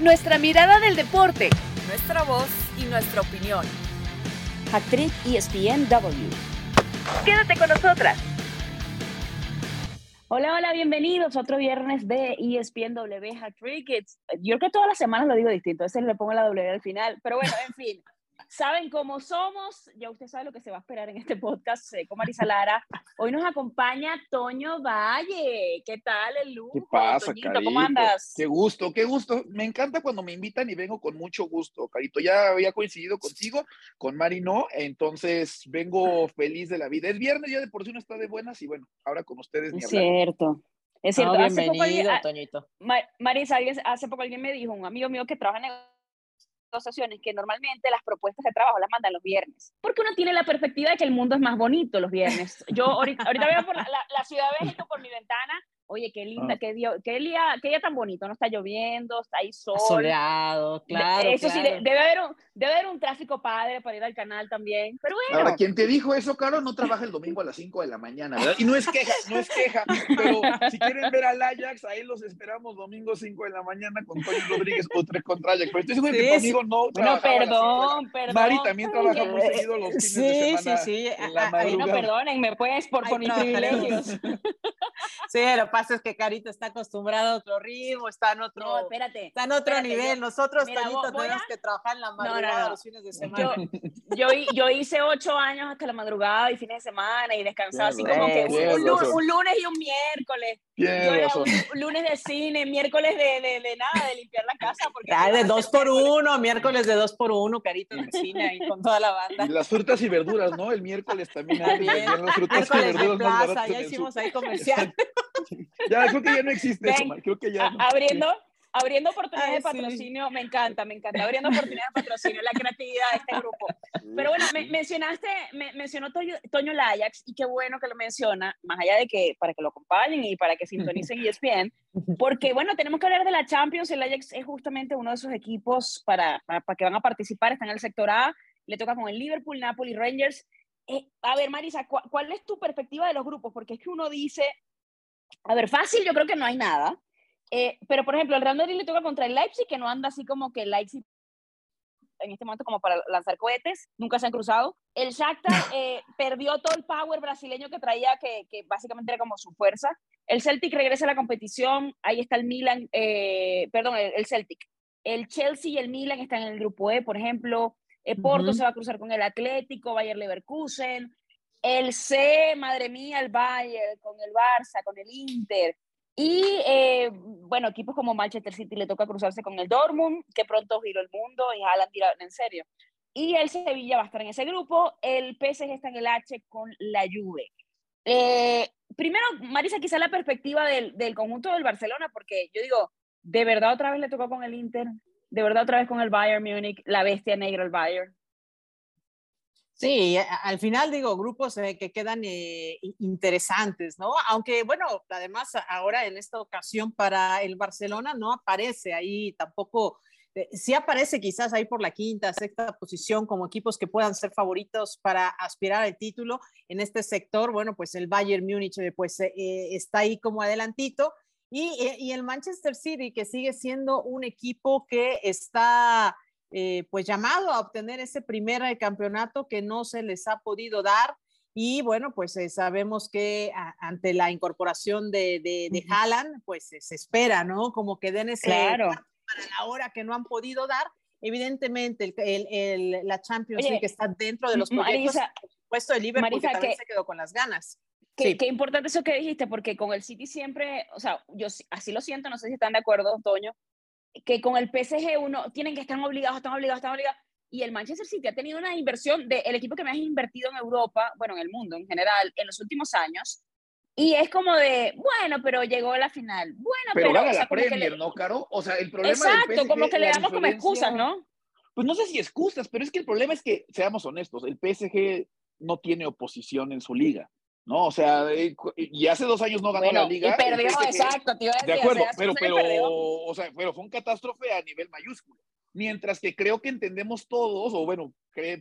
nuestra mirada del deporte, nuestra voz y nuestra opinión. Actriz ESPNW. Quédate con nosotras. Hola, hola, bienvenidos otro viernes de ESPNW Hat Trick. Yo creo que todas las semanas lo digo distinto, a veces le pongo la W al final, pero bueno, en fin saben cómo somos, ya usted sabe lo que se va a esperar en este podcast con Marisa Lara. Hoy nos acompaña Toño Valle. ¿Qué tal el lujo? ¿Qué pasa, Toñito, ¿Cómo andas? Qué gusto, qué gusto. Me encanta cuando me invitan y vengo con mucho gusto, Carito. Ya había coincidido contigo, con Mari no, entonces vengo feliz de la vida. Es viernes, ya de por sí no está de buenas y bueno, ahora con ustedes Es cierto. Es cierto. bienvenido, Toñito. Marisa, hace poco alguien me dijo, un amigo mío que trabaja en asociaciones que normalmente las propuestas de trabajo las mandan los viernes, porque uno tiene la perspectiva de que el mundo es más bonito los viernes. Yo ahorita, veo por la, la, ciudad de México por mi ventana Oye, qué linda, ah. qué, día, qué, día, qué día tan bonito, no está lloviendo, está ahí sol. Soleado, claro. Eso sí, debe haber, un, debe haber un tráfico padre para ir al canal también, pero bueno. Ahora, quien te dijo eso, Caro, no trabaja el domingo a las 5 de la mañana, ¿verdad? Y no es queja, no es queja, pero si quieren ver al Ajax, ahí los esperamos domingo 5 de la mañana con Tony Rodríguez o tres contra Ajax. Pero estoy seguro que conmigo no No, perdón, perdón. Mari también trabaja muy seguido los fines de semana. Sí, sí, sí. No, perdónenme, pues, por, por mis privilegios. Sí, lo que pasa es que Carito está acostumbrado a otro ritmo, está en otro, no, espérate, está en otro nivel. Nosotros, mira, tenemos que trabajar en la madrugada los fines de semana. Yo, yo, hice ocho años hasta la madrugada y fines de semana y descansaba así como que un, lunes y un miércoles. un, lunes de cine, miércoles de, de, de, nada, de limpiar la casa. Porque ah, de dos por uno, miércoles de dos por uno, Carito en el cine ahí con toda la banda. las frutas y verduras, ¿no? El miércoles también. también. Las frutas y verduras plaza, ya hicimos ahí comercial. Ya, creo que ya no existe eso, creo que ya Abriendo, abriendo oportunidades de patrocinio, me encanta, me encanta. Abriendo oportunidades de patrocinio, la creatividad de este grupo. Pero bueno, me, mencionaste, me, mencionó Toño, Toño Layax, y qué bueno que lo menciona, más allá de que para que lo acompañen y para que sintonicen ESPN, porque bueno, tenemos que hablar de la Champions. El Ajax es justamente uno de esos equipos para, para, que van a participar, están en el sector A, le toca con el Liverpool, Napoli, Rangers. Eh, a ver, Marisa, ¿cuál es tu perspectiva de los grupos? Porque es que uno dice, a ver, fácil yo creo que no hay nada. Eh, pero, por ejemplo, el Real Madrid le toca contra el Leipzig, que no anda así como que el Leipzig en este momento como para lanzar cohetes, nunca se han cruzado. El Shakhtar eh, perdió todo el power brasileño que traía, que, que, básicamente era como su fuerza. El Celtic regresa a la competición, ahí está el Milan, eh, perdón, el, Celtic. El Chelsea y el Milan están en el grupo E, por ejemplo. Porto se va a cruzar con el Atlético, Bayer Leverkusen. El C, madre mía, el Bayern, con el Barça, con el Inter. Y eh, bueno, equipos como Manchester City le toca cruzarse con el Dortmund, que pronto giró el mundo y Haaland tira en serio. Y el Sevilla va a estar en ese grupo. El PSG está en el H con la Juve. Eh, primero, Marisa, quizá la perspectiva del, del, conjunto del Barcelona, porque yo digo, de verdad otra vez le tocó con el Inter, de verdad otra vez con el Bayern Múnich, la bestia negra, el Bayern. Sí, al final digo, grupos eh, que quedan eh, interesantes, ¿no? Aunque bueno, además ahora en esta ocasión para el Barcelona no aparece ahí tampoco, eh, sí aparece quizás ahí por la quinta, sexta posición como equipos que puedan ser favoritos para aspirar al título en este sector. Bueno, pues el Bayern Múnich pues está ahí como adelantito. Y, y el Manchester City, que sigue siendo un equipo que está eh, pues llamado a obtener ese primer eh, campeonato que no se les ha podido dar. Y bueno, pues eh, sabemos que ante la incorporación de, de, Haaland, pues se espera, ¿no? Como que den ese claro. para la hora que no han podido dar. Evidentemente, el, el, la Champions League está dentro de los proyectos. por supuesto, el Liverpool también se quedó con las ganas. Qué, qué, importante eso que dijiste, porque con el City siempre, o sea, yo así lo siento, no sé si están de acuerdo, Toño, que con el PSG uno tienen que estar obligados, están obligados, están obligados. Y el Manchester City ha tenido una inversión del el equipo que más ha invertido en Europa, bueno, en el mundo en general, en los últimos años. Y es como de, bueno, pero llegó a la final. Bueno, pero. Pero gana la Premier, ¿no, Caro? O sea, el problema. Exacto, como que le damos como excusas, ¿no? Pues no sé si excusas, pero es que el problema es que, seamos honestos, el PSG no tiene oposición en su liga. ¿No? O sea, eh, y hace dos años no ganó la liga. Y perdió, exacto, tío. De acuerdo, pero, pero, o sea, pero fue un catástrofe a nivel mayúsculo. Mientras que creo que entendemos todos, o bueno,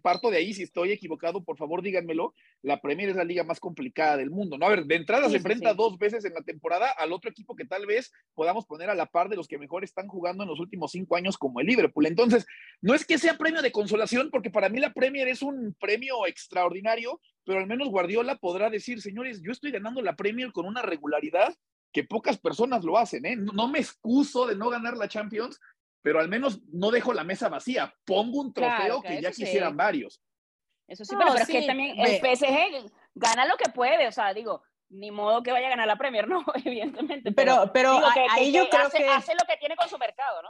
parto de ahí, si estoy equivocado, por favor díganmelo, la Premier es la liga más complicada del mundo, ¿no? A ver, de entrada se enfrenta dos veces en la temporada al otro equipo que tal vez podamos poner a la par de los que mejor están jugando en los últimos cinco años como el Liverpool. Entonces, no es que sea premio de consolación, porque para mí la Premier es un premio extraordinario, pero al menos Guardiola podrá decir, señores, yo estoy ganando la Premier con una regularidad que pocas personas lo hacen, ¿eh? No, me excuso de no ganar la Champions, pero al menos no dejo la mesa vacía, pongo un trofeo que ya quisieran varios. Eso sí, pero, es que también el PSG gana lo que puede, o sea, digo, ni modo que vaya a ganar la Premier, no, evidentemente. Pero, pero, ahí yo creo que hace lo que tiene con su mercado, ¿no?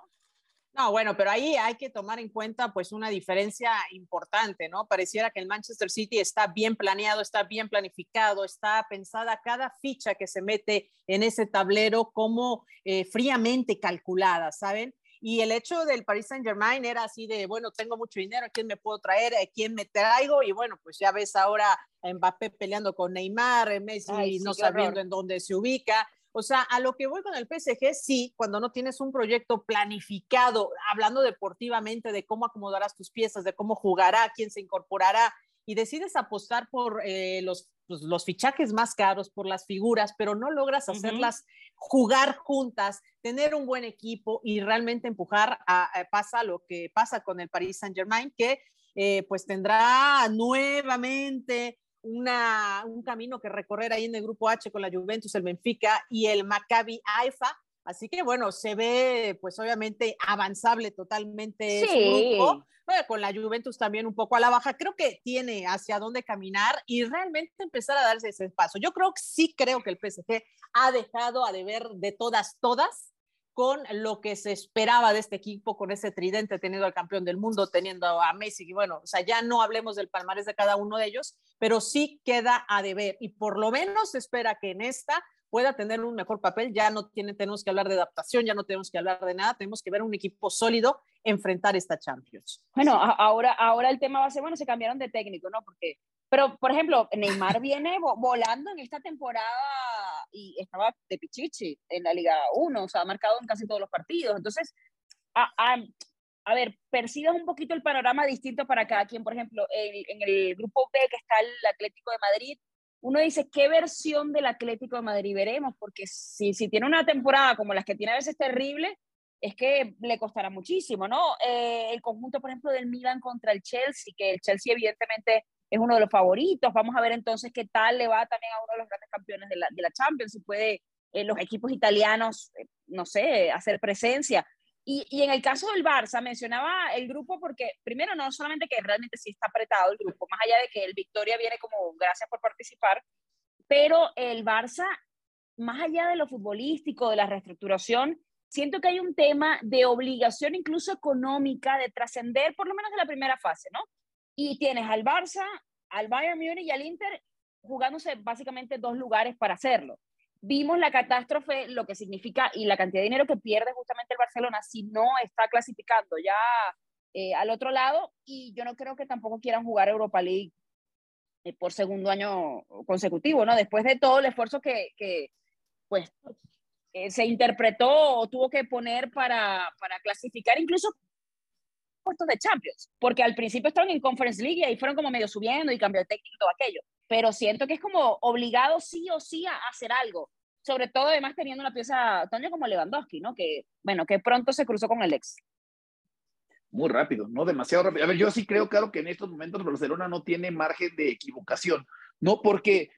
No, bueno, pero ahí hay que tomar en cuenta pues una diferencia importante, ¿no? Pareciera que el Manchester City está bien planeado, está bien planificado, está pensada cada ficha que se mete en ese tablero como eh, fríamente calculada, ¿saben? Y el hecho del Paris Saint Germain era así de, bueno, tengo mucho dinero, ¿a quién me puedo traer? ¿A quién me traigo? Y bueno, pues ya ves ahora a Mbappé peleando con Neymar, Messi no sabiendo en dónde se ubica. O sea, a lo que voy con el PSG, sí, cuando no tienes un proyecto planificado, hablando deportivamente de cómo acomodarás tus piezas, de cómo jugará, quién se incorporará, y decides apostar por eh, los, pues, los fichajes más caros, por las figuras, pero no logras hacerlas jugar juntas, tener un buen equipo y realmente empujar a, pasa lo que pasa con el Paris Saint Germain, que eh, pues tendrá nuevamente una, un camino que recorrer ahí en el grupo H con la Juventus, el Benfica y el Maccabi Haifa. Así que bueno, se ve pues obviamente avanzable totalmente su grupo. con la Juventus también un poco a la baja. Creo que tiene hacia dónde caminar y realmente empezar a darse ese paso. Yo creo que sí creo que el PSG ha dejado a deber de todas, todas con lo que se esperaba de este equipo, con ese tridente teniendo al campeón del mundo, teniendo a Messi, y bueno, o sea, ya no hablemos del palmarés de cada uno de ellos, pero sí queda a deber y por lo menos se espera que en esta pueda tener un mejor papel, ya no tiene, tenemos que hablar de adaptación, ya no tenemos que hablar de nada, tenemos que ver un equipo sólido enfrentar esta Champions. Bueno, ahora, ahora el tema va a ser, bueno, se cambiaron de técnico, ¿no? Porque, pero, por ejemplo, Neymar viene volando en esta temporada y estaba de pichichi en la Liga 1, o sea, ha marcado en casi todos los partidos. Entonces, a, a, ver, percibes un poquito el panorama distinto para cada quien. Por ejemplo, en el grupo B que está el Atlético de Madrid, uno dice, ¿qué versión del Atlético de Madrid veremos? Porque si, si tiene una temporada como las que tiene a veces terrible, es que le costará muchísimo, ¿no? Eh, el conjunto, por ejemplo, del Milan contra el Chelsea, que el Chelsea evidentemente es uno de los favoritos. Vamos a ver entonces qué tal le va también a uno de los grandes campeones de la, de la Champions, si puede eh, los equipos italianos, eh, no sé, hacer presencia. Y, y, en el caso del Barça, mencionaba el grupo porque, primero, no solamente que realmente sí está apretado el grupo, más allá de que el Victoria viene como gracias por participar, pero el Barça, más allá de lo futbolístico, de la reestructuración, siento que hay un tema de obligación incluso económica de trascender por lo menos de la primera fase, ¿no? Y tienes al Barça, al Bayern Múnich y al Inter jugándose básicamente dos lugares para hacerlo. Vimos la catástrofe, lo que significa y la cantidad de dinero que pierde justamente el Barcelona si no está clasificando ya eh, al otro lado y yo no creo que tampoco quieran jugar Europa League eh, por segundo año consecutivo, ¿no? Después de todo el esfuerzo que, que pues, eh, se interpretó o tuvo que poner para, para clasificar incluso puestos de Champions, porque al principio estaban en Conference League y ahí fueron como medio subiendo y cambió de técnico y todo aquello, pero siento que es como obligado sí o sí a hacer algo, sobre todo además teniendo una pieza, Toño, como Lewandowski, ¿no? Que, bueno, que pronto se cruzó con el ex. Muy rápido, ¿no? Demasiado rápido. A ver, yo sí creo, claro, que en estos momentos Barcelona no tiene margen de equivocación, ¿no? Porque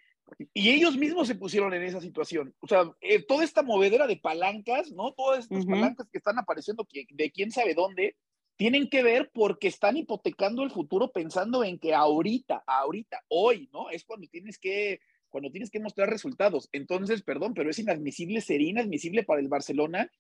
y ellos mismos se pusieron en esa situación. O sea, eh, toda esta movedera de palancas, ¿no? Todas estas palancas que están apareciendo de quién sabe dónde, tienen que ver porque están hipotecando el futuro pensando en que ahorita, ahorita, hoy, ¿no? Es cuando tienes que, cuando tienes que mostrar resultados. Entonces, perdón, pero es inadmisible, sería inadmisible para el Barcelona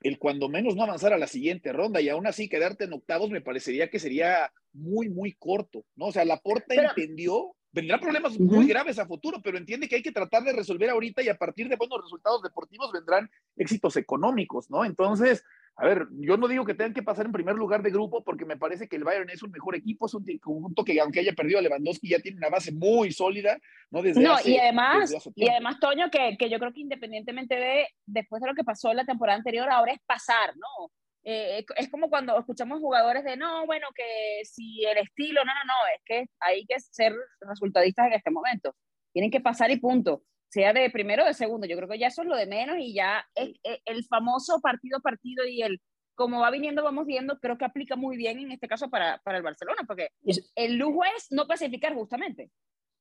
el cuando menos no avanzar a la siguiente ronda y aún así quedarte en octavos me parecería que sería muy, muy corto, ¿no? O sea, la Porta entendió, vendrá problemas muy graves a futuro, pero entiende que hay que tratar de resolver ahorita y a partir de buenos resultados deportivos vendrán éxitos económicos, ¿no? Entonces, a ver, yo no digo que tengan que pasar en primer lugar de grupo porque me parece que el Bayern es un mejor equipo, es un conjunto que aunque haya perdido a Lewandowski ya tiene una base muy sólida, ¿no? Desde no, y además, y además, Toño, que, que, yo creo que independientemente de, después de lo que pasó la temporada anterior, ahora es pasar, ¿no? eh, es como cuando escuchamos jugadores de, no, bueno, que si el estilo, no, no, no, es que hay que ser resultadistas en este momento. Tienen que pasar y punto, sea de primero o de segundo. Yo creo que ya eso es lo de menos y ya el famoso partido a partido y el como va viniendo, vamos viendo, creo que aplica muy bien en este caso para, para el Barcelona, porque el lujo es no clasificar justamente.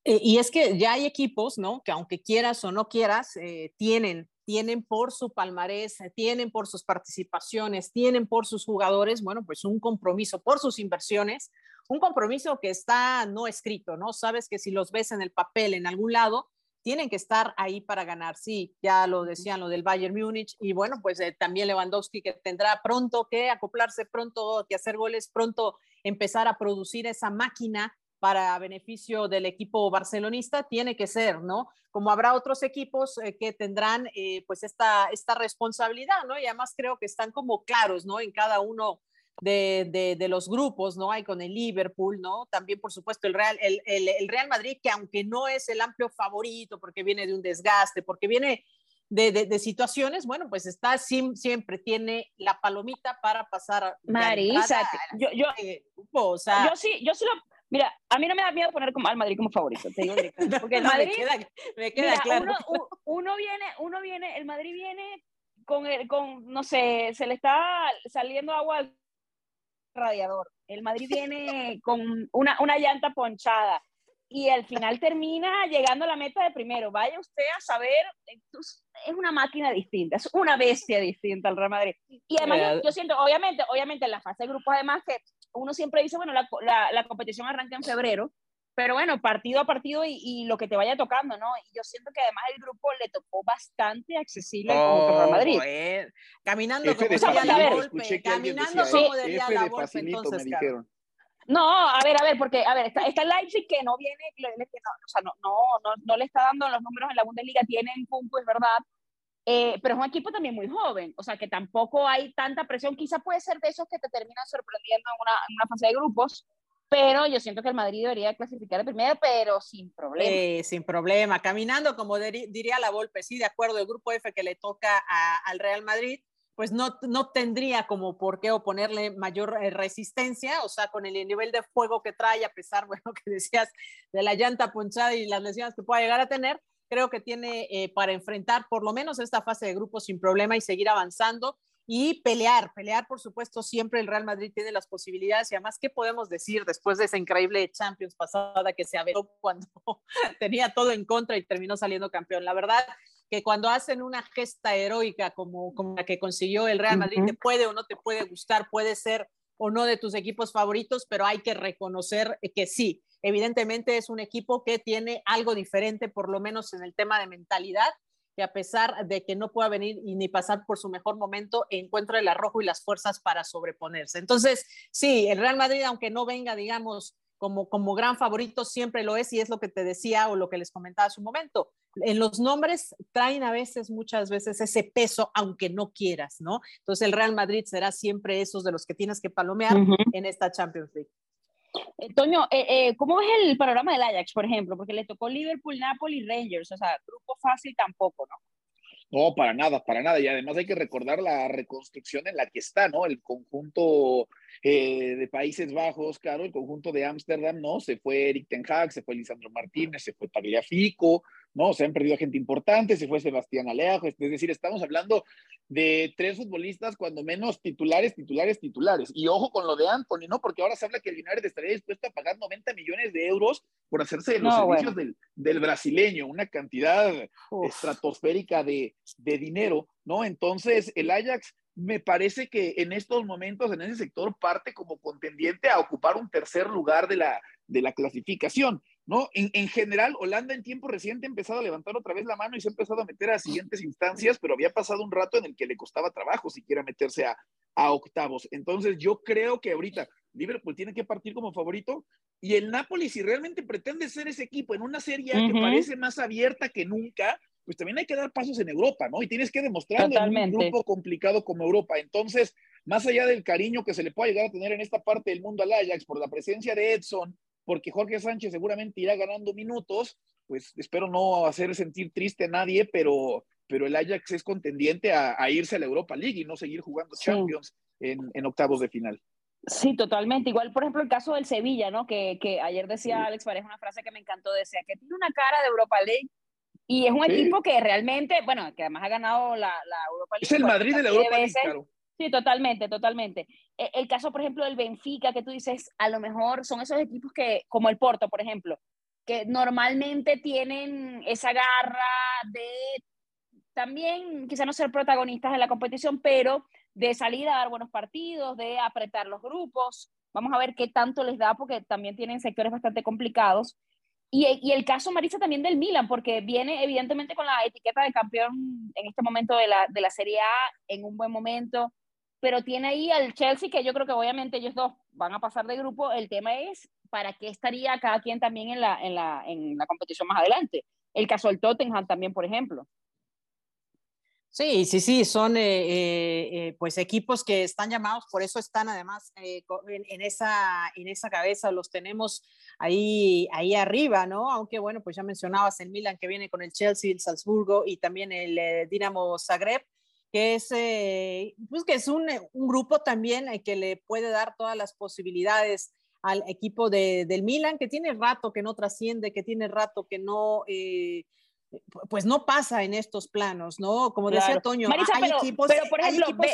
Eh, y es que ya hay equipos, ¿no? Que aunque quieras o no quieras, eh, tienen, tienen por su palmarés, tienen por sus participaciones, tienen por sus jugadores, bueno, pues un compromiso por sus inversiones, un compromiso que está no escrito, ¿no? Sabes que si los ves en el papel en algún lado, tienen que estar ahí para ganar. Sí, ya lo decían lo del Bayern Múnich y bueno, pues eh, también Lewandowski que tendrá pronto que acoplarse, pronto que hacer goles, pronto empezar a producir esa máquina para beneficio del equipo barcelonista, tiene que ser, ¿no? Como habrá otros equipos eh, que tendrán eh, pues esta, esta responsabilidad, ¿no? Y además creo que están como claros, ¿no? En cada uno de, de, los grupos, ¿no? Hay con el Liverpool, ¿no? También, por supuesto, el Real, el, el, Real Madrid, que aunque no es el amplio favorito, porque viene de un desgaste, porque viene de, de, situaciones, bueno, pues está siempre tiene la palomita para pasar. Marisa, yo, yo, o sea, yo sí, yo sí lo, mira, a mí no me da miedo poner al Madrid como favorito, te digo porque el Madrid, me queda, claro. Uno, uno, viene, uno viene, el Madrid viene con, el, con, no sé, se le está saliendo agua radiador. El Madrid viene con una, una llanta ponchada y al final termina llegando a la meta de primero. Vaya usted a saber, es una máquina distinta, es una bestia distinta el Real Madrid. Y además yo, siento, obviamente, obviamente en la fase de grupos, además que uno siempre dice, bueno, la, la, la competición arranca en febrero, pero bueno, partido a partido y, lo que te vaya tocando, ¿no? Y yo siento que además el grupo le tocó bastante accesible al Real Madrid. Caminando como diría la golpe, caminando como diría la golpe, entonces, No, a ver, a ver, porque, a ver, está, está Leipzig que no viene, no, o sea, no, no, no, no, le está dando los números en la Bundesliga, tienen punto, es verdad, eh, pero es un equipo también muy joven, o sea, que tampoco hay tanta presión, quizá puede ser de esos que te terminan sorprendiendo en una, en una fase de grupos, pero yo siento que el Madrid debería clasificar el primero, pero sin problema. sin problema, caminando, como diría la Volpe, sí, de acuerdo, el grupo F que le toca al Real Madrid, pues no, no tendría como por qué oponerle mayor eh, resistencia, o sea, con el nivel de fuego que trae, a pesar, bueno, que decías de la llanta ponchada y las lesiones que pueda llegar a tener, creo que tiene eh, para enfrentar por lo menos esta fase de grupo sin problema y seguir avanzando y pelear, pelear, por supuesto, siempre el Real Madrid tiene las posibilidades y además, ¿qué podemos decir después de esa increíble Champions pasada que se abrió cuando tenía todo en contra y terminó saliendo campeón? La verdad que cuando hacen una gesta heroica como, como la que consiguió el Real Madrid, te puede o no te puede gustar, puede ser o no de tus equipos favoritos, pero hay que reconocer que sí, evidentemente es un equipo que tiene algo diferente, por lo menos en el tema de mentalidad, que a pesar de que no pueda venir y ni pasar por su mejor momento, encuentra el arrojo y las fuerzas para sobreponerse. Entonces, sí, el Real Madrid, aunque no venga, digamos, como, como gran favorito, siempre lo es y es lo que te decía o lo que les comentaba hace un momento. En los nombres traen a veces, muchas veces, ese peso, aunque no quieras, ¿no? Entonces, el Real Madrid será siempre esos de los que tienes que palomear en esta Champions League. Eh, Toño, eh, eh, ¿cómo ves el panorama del Ajax, por ejemplo? Porque le tocó Liverpool, Napoli, Rangers, o sea, grupo fácil tampoco, ¿no? No, para nada, para nada. Y además hay que recordar la reconstrucción en la que está, ¿no? El conjunto de Países Bajos, claro, el conjunto de Ámsterdam, ¿no? Se fue Eric Ten Hag, se fue Lisandro Martínez, se fue Tagliafico, ¿no? Se han perdido gente importante, se fue Sebastián Alejo, es decir, estamos hablando de tres futbolistas, cuando menos titulares, titulares, titulares. Y ojo con lo de Anthony, ¿no? Porque ahora se habla que el United estaría dispuesto a pagar 90 millones de euros por hacerse de los servicios del, del, brasileño, una cantidad estratosférica de, de dinero, ¿no? Entonces, el Ajax me parece que en estos momentos, en ese sector, parte como contendiente a ocupar un tercer lugar de la, de la clasificación. ¿no? En, general, Holanda en tiempo reciente ha empezado a levantar otra vez la mano y se ha empezado a meter a siguientes instancias, pero había pasado un rato en el que le costaba trabajo siquiera meterse a, octavos. Entonces, yo creo que ahorita Liverpool tiene que partir como favorito y el Napoli, si realmente pretende ser ese equipo en una serie que parece más abierta que nunca, pues también hay que dar pasos en Europa, ¿no? Y tienes que demostrarlo en un grupo complicado como Europa. Entonces, más allá del cariño que se le pueda llegar a tener en esta parte del mundo al Ajax por la presencia de Edson, porque Jorge Sánchez seguramente irá ganando minutos, pues espero no hacer sentir triste a nadie, pero, pero el Ajax es contendiente a, irse a la Europa League y no seguir jugando Champions en, octavos de final. Sí, totalmente. Igual, por ejemplo, el caso del Sevilla, ¿no? Que, que ayer decía Alex Pareja una frase que me encantó, decía que tiene una cara de Europa League y es un equipo que realmente, bueno, que además ha ganado la, la Europa League. Es el Madrid de la Europa League, claro. Sí, totalmente, totalmente. E, el, caso, por ejemplo, del Benfica, que tú dices, a lo mejor son esos equipos que, como el Porto, por ejemplo, que normalmente tienen esa garra de también quizá no ser protagonistas en la competición, pero de salir a dar buenos partidos, de apretar los grupos. Vamos a ver qué tanto les da, porque también tienen sectores bastante complicados. Y, y, el caso, Marisa, también del Milan, porque viene evidentemente con la etiqueta de campeón en este momento de la, de la Serie A, en un buen momento, pero tiene ahí al Chelsea, que yo creo que obviamente ellos dos van a pasar de grupo. El tema es para qué estaría cada quien también en la, en la, en la competición más adelante. El caso del Tottenham también, por ejemplo. Sí, sí, sí, son eh, eh, eh, pues equipos que están llamados, por eso están además en, esa, en esa cabeza, los tenemos ahí, ahí arriba, ¿no? Aunque bueno, pues ya mencionabas el Milan que viene con el Chelsea, el Salzburgo y también el Dinamo Zagreb, que es, pues que es un, un grupo también que le puede dar todas las posibilidades al equipo de, del Milan, que tiene rato que no trasciende, que tiene rato que no pues no pasa en estos planos, ¿no? Como decía Toño, hay, equipos,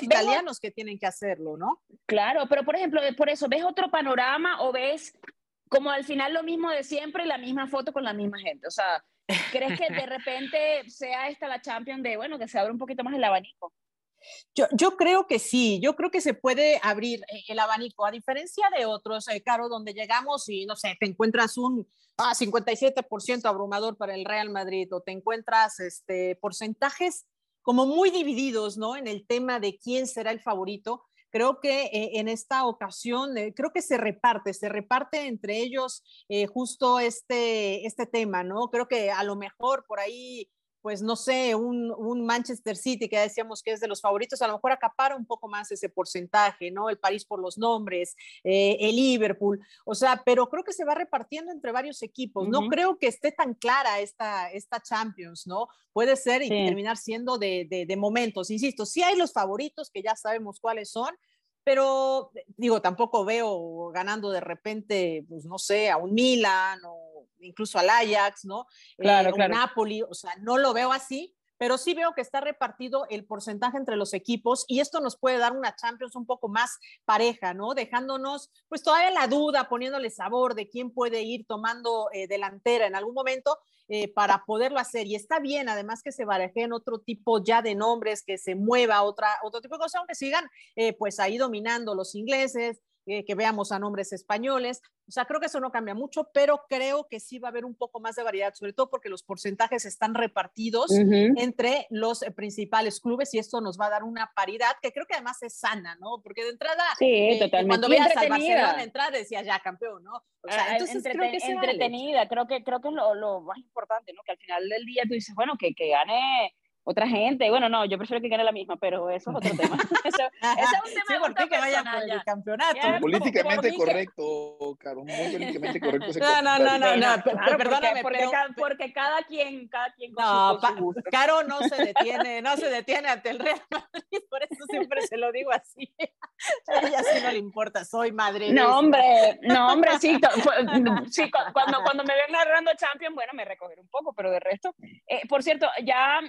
italianos que tienen que hacerlo, ¿no? Claro, pero por ejemplo, por eso, ¿ves otro panorama o ves como al final lo mismo de siempre, la misma foto con la misma gente? O sea, ¿crees que de repente sea esta la Champions de, bueno, que se abre un poquito más el abanico? Yo, creo que sí, yo creo que se puede abrir eh, el abanico, a diferencia de otros, eh, Caro, donde llegamos y, no sé, te encuentras un ah, 57% abrumador para el Real Madrid o te encuentras este, porcentajes como muy divididos, ¿no? En el tema de quién será el favorito. Creo que eh, en esta ocasión, eh, creo que se reparte, se reparte entre ellos justo este, este tema, ¿no? Creo que a lo mejor por ahí pues no sé, un, Manchester City que decíamos que es de los favoritos, a lo mejor acapara un poco más ese porcentaje, ¿no? El París por los nombres, eh, el Liverpool, o sea, pero creo que se va repartiendo entre varios equipos. No creo que esté tan clara esta, esta Champions, ¿no? Puede ser y terminar siendo de, de, de momentos, insisto, sí hay los favoritos que ya sabemos cuáles son, pero digo, tampoco veo ganando de repente, pues no sé, a un Milan o incluso al Ajax, ¿no? Claro, eh, Napoli, o sea, no lo veo así, pero sí veo que está repartido el porcentaje entre los equipos y esto nos puede dar una Champions un poco más pareja, ¿no? Dejándonos pues todavía la duda, poniéndole sabor de quién puede ir tomando eh, delantera en algún momento eh, para poderlo hacer. Y está bien, además que se barajen otro tipo ya de nombres, que se mueva otra, otro tipo de cosas, aunque sigan pues ahí dominando los ingleses, que veamos a nombres españoles. O sea, creo que eso no cambia mucho, pero creo que sí va a haber un poco más de variedad, sobre todo porque los porcentajes están repartidos entre los eh, principales clubes y esto nos va a dar una paridad que creo que además es sana, ¿no? Porque de entrada, sí, eh, cuando veas al Barcelona entrar, decías ya campeón, ¿no? O sea, ah, entonces creo que entretenida, creo que creo que es lo, lo, más importante, ¿no? Que al final del día tú dices, bueno, que, que gane otra gente. Bueno, no, yo prefiero que gane la misma, pero eso es otro tema. eso, es un tema sí, porque que vaya por el campeonato. políticamente correcto, Caro, muy políticamente correcto. no, no, no, no, no, perdóname, porque, pero, cada, porque, cada quien, cada quien con no, su, gusto. Caro no se detiene, no se detiene ante el Real Madrid, por eso siempre se lo digo así. A ella sí no le importa, soy madre. No, hombre, no, hombre, sí, sí cuando, cuando me ven narrando Champions, bueno, me recogeré un poco, pero de resto, eh, por cierto, ya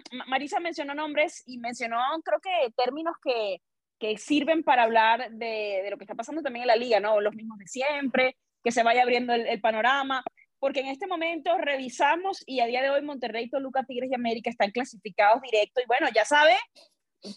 María mencionó nombres y mencionó, creo que términos que, que sirven para hablar de, de, lo que está pasando también en la liga, ¿no? Los mismos de siempre, que se vaya abriendo el, panorama, porque en este momento revisamos y a día de hoy Monterrey, Toluca, Tigres y América están clasificados directo y bueno, ya sabe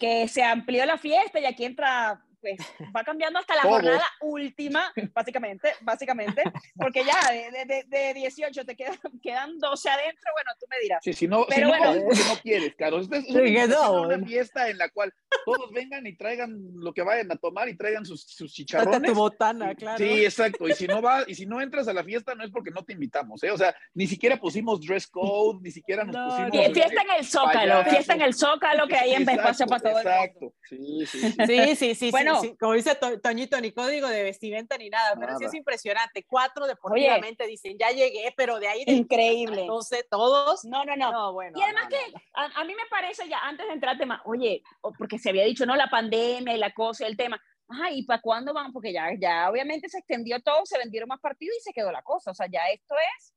que se amplió la fiesta y aquí entra pues va cambiando hasta la jornada última, básicamente, básicamente, porque ya de, de, de 18 te quedan, quedan 12 adentro, bueno, tú me dirás. Sí, si no, si no, no quieres, claro. es una, fiesta en la cual todos vengan y traigan lo que vayan a tomar y traigan sus, sus chicharrones. tu botana, claro. Sí, exacto. Y si no va, y si no entras a la fiesta no es porque no te invitamos, ¿eh? O sea, ni siquiera pusimos dress code, ni siquiera nos pusimos. fiesta en el Zócalo, fiesta en el Zócalo que hay en espacio para todo Exacto. Sí, sí, sí. Sí, sí, sí. Bueno, como dice Toñito, ni código de vestimenta ni nada, pero sí es impresionante. Cuatro deportivamente dicen, ya llegué, pero de ahí. increíble. No sé, todos. No, no, no. bueno, y además que a, mí me parece ya, antes de entrar al tema, oye, porque se había dicho, no, la pandemia y la cosa, el tema. ajá, ¿y para cuándo van? Porque ya, ya obviamente se extendió todo, se vendieron más partidos y se quedó la cosa. O sea, ya esto es.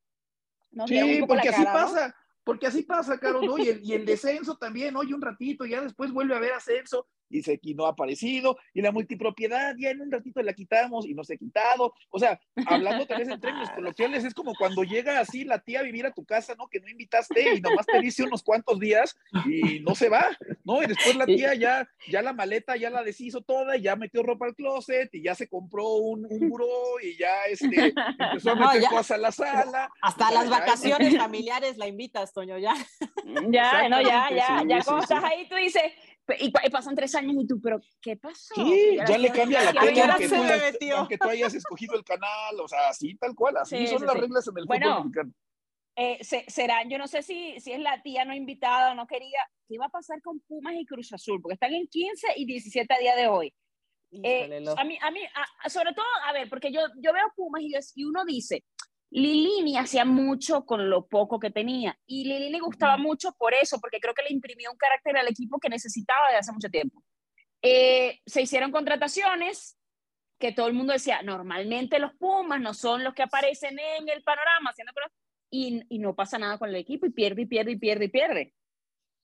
sí, porque así pasa. Porque así pasa, Carlos, ¿no? y, el, y el descenso también, oye, un ratito, ya después vuelve a haber ascenso, dice aquí no ha aparecido, y la multipropiedad ya en un ratito la quitamos y no se ha quitado. O sea, hablando tal vez en términos coloquiales, es como cuando llega así la tía a vivir a tu casa, ¿no? Que no invitaste y nomás te dice unos cuantos días y no se va, ¿no? Y después la tía ya, ya la maleta ya la deshizo toda y ya metió ropa al closet y ya se compró un, un buró y ya este, empezó a meter cosas a la sala. Hasta las vacaciones familiares la invitas, Toño, ya. Ya, no, ya, ya, ya, como estás ahí, tú dices, y, pasan tres años y tú, pero ¿qué pasó? Sí, ya, le cambia la tele aunque, tú, aunque tú hayas escogido el canal, o sea, así tal cual, así son las reglas en el bueno, fútbol eh, serán, yo no sé si, si es la tía no invitada o no quería, ¿qué iba a pasar con Pumas y Cruz Azul? Porque están en 15 y 17 a día de hoy. Eh, a mí, a mí sobre todo, a ver, porque yo, yo veo Pumas y, y uno dice, Lilini hacía mucho con lo poco que tenía y Lilini gustaba mucho por eso, porque creo que le imprimió un carácter al equipo que necesitaba de hace mucho tiempo. Eh, se hicieron contrataciones que todo el mundo decía, normalmente los Pumas no son los que aparecen en el panorama, haciendo y, y no pasa nada con el equipo y pierde y pierde y pierde y pierde.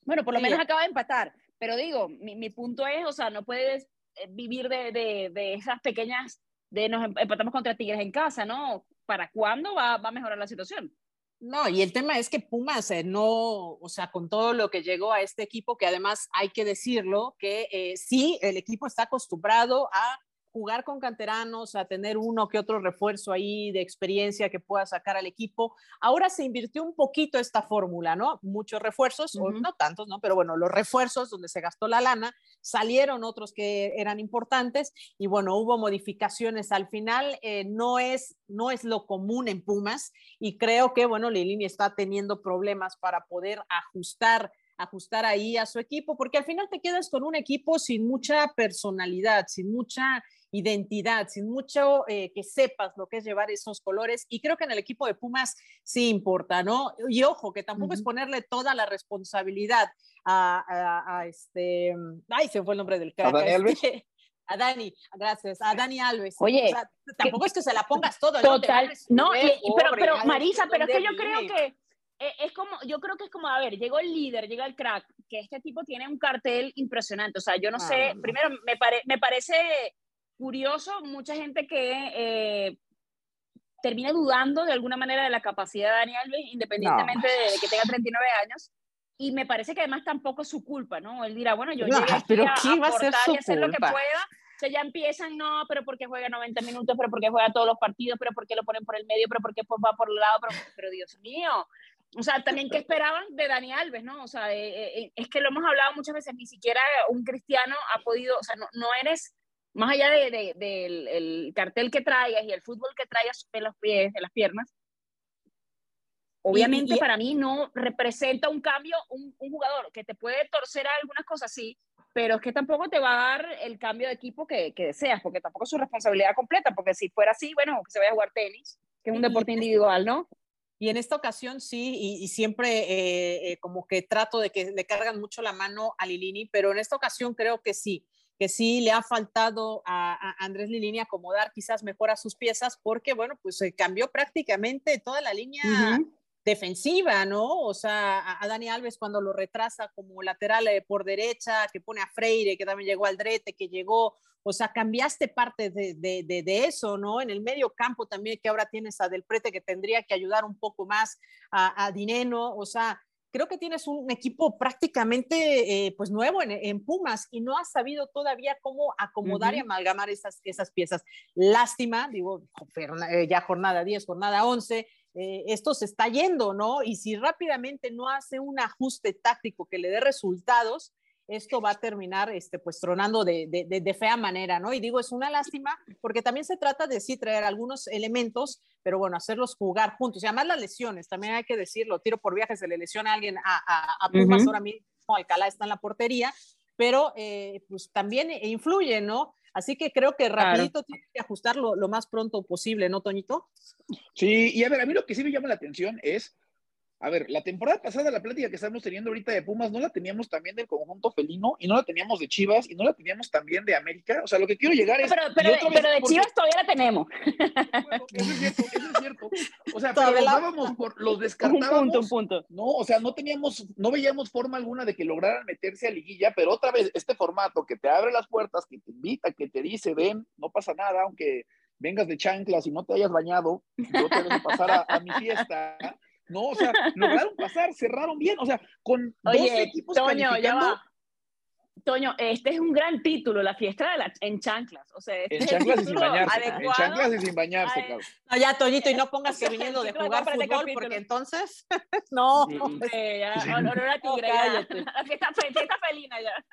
Bueno, por lo menos acaba de empatar, pero digo, mi, mi punto es, o sea, no puedes eh, vivir de, de, de esas pequeñas, de nos em, empatamos contra Tigres en casa, ¿no? ¿para cuándo va, va a mejorar la situación? No, y el tema es que Pumas eh, no, o sea, con todo lo que llegó a este equipo, que además hay que decirlo, que eh, sí, el equipo está acostumbrado a jugar con canteranos, a tener uno que otro refuerzo ahí de experiencia que pueda sacar al equipo. Ahora se invirtió un poquito esta fórmula, ¿no? Muchos refuerzos, o no tantos, ¿no? Pero bueno, los refuerzos donde se gastó la lana, salieron otros que eran importantes y bueno, hubo modificaciones. Al final eh, no, es, no es lo común en Pumas y creo que, bueno, Lilini está teniendo problemas para poder ajustar ajustar ahí a su equipo, porque al final te quedas con un equipo sin mucha personalidad, sin mucha identidad, sin mucho eh, que sepas lo que es llevar esos colores. Y creo que en el equipo de Pumas sí importa, ¿no? Y ojo, que tampoco es ponerle toda la responsabilidad a, este, ay, se fue el nombre del crack. ¿A Dani gracias, a Dani Alves. Oye, tampoco es que se la pongas todo. Total, no, pero, pero Marisa, pero es que yo creo que e, es como, yo creo que es como, a ver, llegó el líder, llega el crack, que este tipo tiene un cartel impresionante. O sea, yo no sé, ah. primero me, me parece curioso, mucha gente que eh, termina dudando de alguna manera de la capacidad de Dani Alves, independientemente de, que tenga 39 años. Y me parece que además tampoco es su culpa, ¿no? Él dirá, bueno, yo llegué aquí pero a, ¿qué va a ser su y hacer lo que pueda. O ya empiezan, no, pero porque juega 90 minutos, pero porque juega todos los partidos, pero porque lo ponen por el medio, pero porque va por el lado, pero, pero Dios mío, o sea, también qué esperaban de Dani Alves, ¿no? O sea, eh, eh, es que lo hemos hablado muchas veces, ni siquiera un cristiano ha podido, o sea, no, no eres más allá de, del cartel que traigas y el fútbol que traigas de los pies, de las piernas, obviamente para mí no representa un cambio, un, jugador que te puede torcer algunas cosas, sí, pero es que tampoco te va a dar el cambio de equipo que, que, deseas, porque tampoco es su responsabilidad completa, porque si fuera así, bueno, que se vaya a jugar tenis, que es un deporte individual, ¿no? Y en esta ocasión sí, y, siempre eh, eh, como que trato de que le cargan mucho la mano a Lilini, pero en esta ocasión creo que sí que sí le ha faltado a, Andrés Lilini acomodar quizás mejor a sus piezas, porque bueno, pues se cambió prácticamente toda la línea defensiva, ¿no? O sea, a, Dani Alves cuando lo retrasa como lateral eh, por derecha, que pone a Freire, que también llegó al Drete, que llegó, o sea, cambiaste parte de, de, de, eso, ¿no? En el medio campo también, que ahora tienes a Del Prete, que tendría que ayudar un poco más a, a Dineno, o sea, creo que tienes un equipo prácticamente eh, pues nuevo en, Pumas y no has sabido todavía cómo acomodar y amalgamar esas, esas piezas. Lástima, digo, eh, ya jornada 10, jornada 11, eh, esto se está yendo, ¿no? Y si rápidamente no hace un ajuste táctico que le dé resultados, esto va a terminar este, pues tronando de, de, fea manera, ¿no? Y digo, es una lástima porque también se trata de sí traer algunos elementos, pero bueno, hacerlos jugar juntos. Y además las lesiones, también hay que decirlo, tiro por viaje, se le lesiona a alguien a, a, Pumas, ahora mismo Alcalá está en la portería, pero eh, pues también influye, ¿no? Así que creo que rapidito tiene que ajustarlo lo más pronto posible, ¿no, Toñito? Sí, y a ver, a mí lo que sí me llama la atención es a ver, la temporada pasada, la plática que estamos teniendo ahorita de Pumas, no la teníamos también del conjunto felino, y no la teníamos de Chivas, y no la teníamos también de América. O sea, lo que quiero llegar es. Pero, pero, pero de Chivas todavía la tenemos. Bueno, eso es cierto, eso es cierto. O sea, pero los dábamos por, los descartábamos. Un punto, un punto. No, o sea, no teníamos, no veíamos forma alguna de que lograran meterse a liguilla, pero otra vez, este formato que te abre las puertas, que te invita, que te dice, ven, no pasa nada, aunque vengas de chanclas y no te hayas bañado, yo te pasar a, a mi fiesta no, o sea, lograron pasar, cerraron bien, o sea, con Oye, 12 equipos Toño, ya va. Toño, este es un gran título, la fiesta de la, en chanclas. O sea, este en chanclas y sin bañarse. En chanclas y sin bañarse, cabrón. No, ya, Toñito, y no pongas que viniendo de jugar fútbol, porque entonces, no. Hombre, ya, honor a tigre, ya. La fiesta, fiesta felina ya.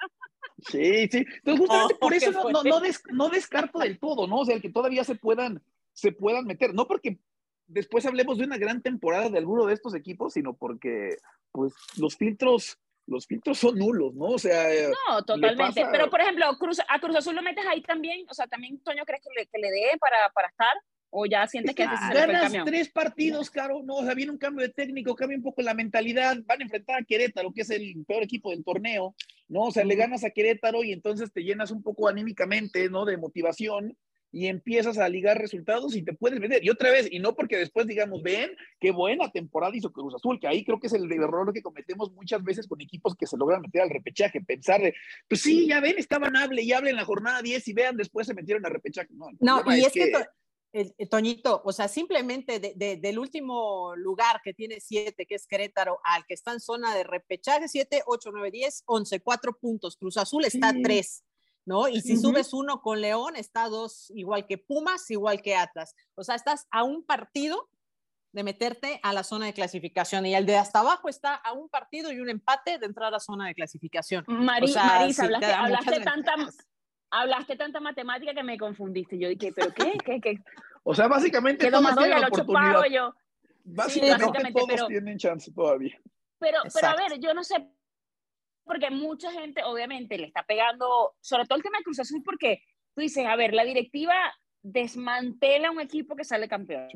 Sí, sí. Entonces, justamente por eso no, no, no, des, no descarto del todo, ¿no? O sea, el que todavía se puedan, se puedan meter. No porque después hablemos de una gran temporada de alguno de estos equipos, sino porque pues los filtros los filtros son nulos, ¿no? O sea, no, totalmente. Pero por ejemplo, Cruz, a Cruz Azul lo metes ahí también, o sea, también Toño crees que le, que le dé para, para estar o ya sientes que ganas tres partidos, Caro, no, o sea, viene un cambio de técnico, cambia un poco la mentalidad, van a enfrentar a Querétaro, que es el peor equipo del torneo, ¿no? O sea, le ganas a Querétaro y entonces te llenas un poco anímicamente, ¿no? De motivación y empiezas a ligar resultados y te puedes vender. Y otra vez, y no porque después digamos, ven, qué buena temporada hizo Cruz Azul, que ahí creo que es el error que cometemos muchas veces con equipos que se logran meter al repechaje, pensar de, pues sí, ya ven, estaban hable y hablen en la jornada 10 y vean, después se metieron al repechaje. No, no y es, que... Toñito, o sea, simplemente del último lugar que tiene siete, que es Querétaro, al que está en zona de repechaje, 7, 8, 9, 10, 11, 4 puntos. Cruz Azul está a 3. ¿No? Y si subes uno con León, está dos, igual que Pumas, igual que Atlas. O sea, estás a un partido de meterte a la zona de clasificación y el de hasta abajo está a un partido y un empate de entrar a la zona de clasificación. Marisa, hablaste, tanta, hablaste tanta matemática que me confundiste. Yo dije, ¿pero qué? ¿Qué? qué? O sea, básicamente todos tienen oportunidad. Yo. Básicamente todos tienen chance todavía. Pero, pero a ver, yo no sé porque mucha gente obviamente le está pegando, sobre todo el tema de Cruz Azul, porque tú dices, a ver, la directiva desmantela un equipo que sale campeón.